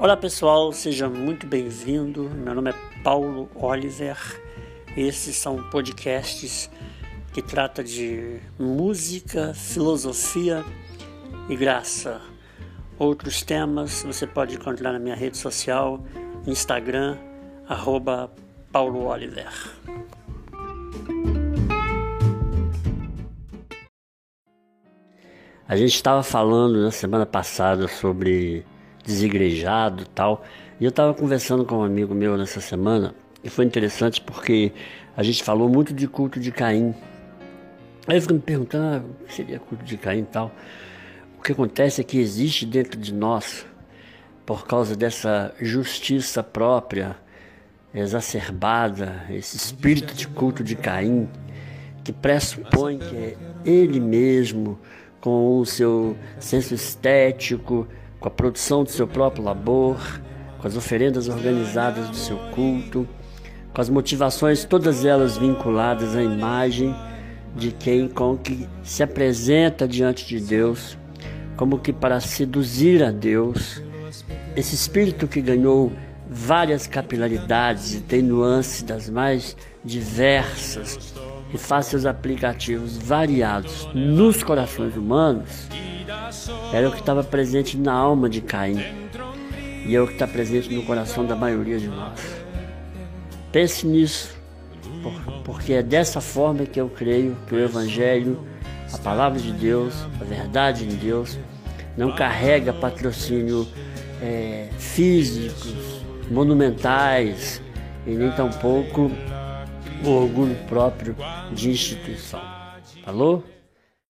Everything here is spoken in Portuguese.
Olá pessoal, seja muito bem-vindo. Meu nome é Paulo Oliver. Esses são podcasts que trata de música, filosofia e graça. Outros temas você pode encontrar na minha rede social, Instagram, arroba Paulo Oliver. A gente estava falando na semana passada sobre desigrejado tal, e eu estava conversando com um amigo meu nessa semana, e foi interessante porque a gente falou muito de culto de Caim. Aí eu fico me perguntando, ah, o que seria culto de Caim e tal? O que acontece é que existe dentro de nós, por causa dessa justiça própria, exacerbada, esse espírito de culto de Caim, que pressupõe que é ele mesmo com o seu senso estético, com a produção do seu próprio labor, com as oferendas organizadas do seu culto, com as motivações todas elas vinculadas à imagem de quem com que se apresenta diante de Deus, como que para seduzir a Deus. Esse espírito que ganhou várias capilaridades e tem nuances das mais diversas e faz seus aplicativos variados nos corações humanos, era o que estava presente na alma de Caim e é o que está presente no coração da maioria de nós. Pense nisso, porque é dessa forma que eu creio que o Evangelho, a palavra de Deus, a verdade de Deus, não carrega patrocínio é, físicos, monumentais e nem tampouco o orgulho próprio de instituição. Falou?